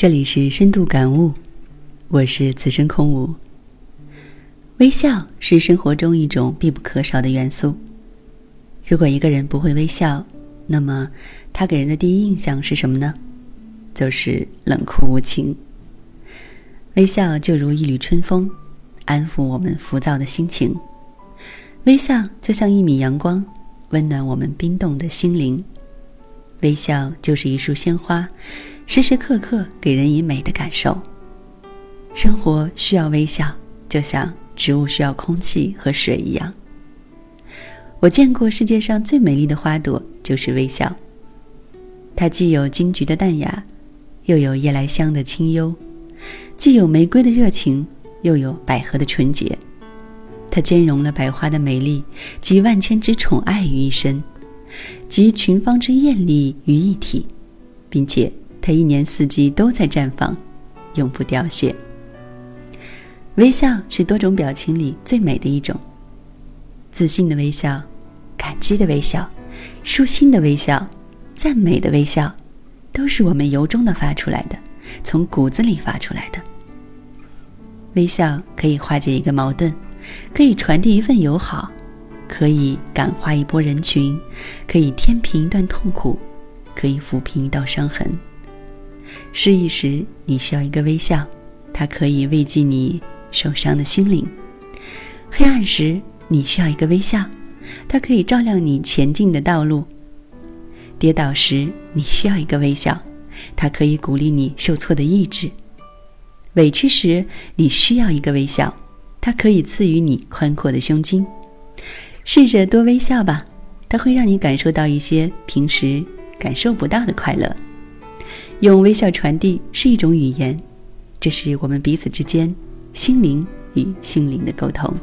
这里是深度感悟，我是此生空无。微笑是生活中一种必不可少的元素。如果一个人不会微笑，那么他给人的第一印象是什么呢？就是冷酷无情。微笑就如一缕春风，安抚我们浮躁的心情；微笑就像一米阳光，温暖我们冰冻的心灵；微笑就是一束鲜花。时时刻刻给人以美的感受。生活需要微笑，就像植物需要空气和水一样。我见过世界上最美丽的花朵，就是微笑。它既有金菊的淡雅，又有夜来香的清幽；既有玫瑰的热情，又有百合的纯洁。它兼容了百花的美丽集万千之宠爱于一身，集群芳之艳丽于一体，并且。它一年四季都在绽放，永不凋谢。微笑是多种表情里最美的一种。自信的微笑，感激的微笑，舒心的微笑，赞美的微笑，都是我们由衷的发出来的，从骨子里发出来的。微笑可以化解一个矛盾，可以传递一份友好，可以感化一波人群，可以填平一段痛苦，可以抚平一道伤痕。失意时，你需要一个微笑，它可以慰藉你受伤的心灵；黑暗时，你需要一个微笑，它可以照亮你前进的道路；跌倒时，你需要一个微笑，它可以鼓励你受挫的意志；委屈时，你需要一个微笑，它可以赐予你宽阔的胸襟。试着多微笑吧，它会让你感受到一些平时感受不到的快乐。用微笑传递是一种语言，这是我们彼此之间心灵与心灵的沟通。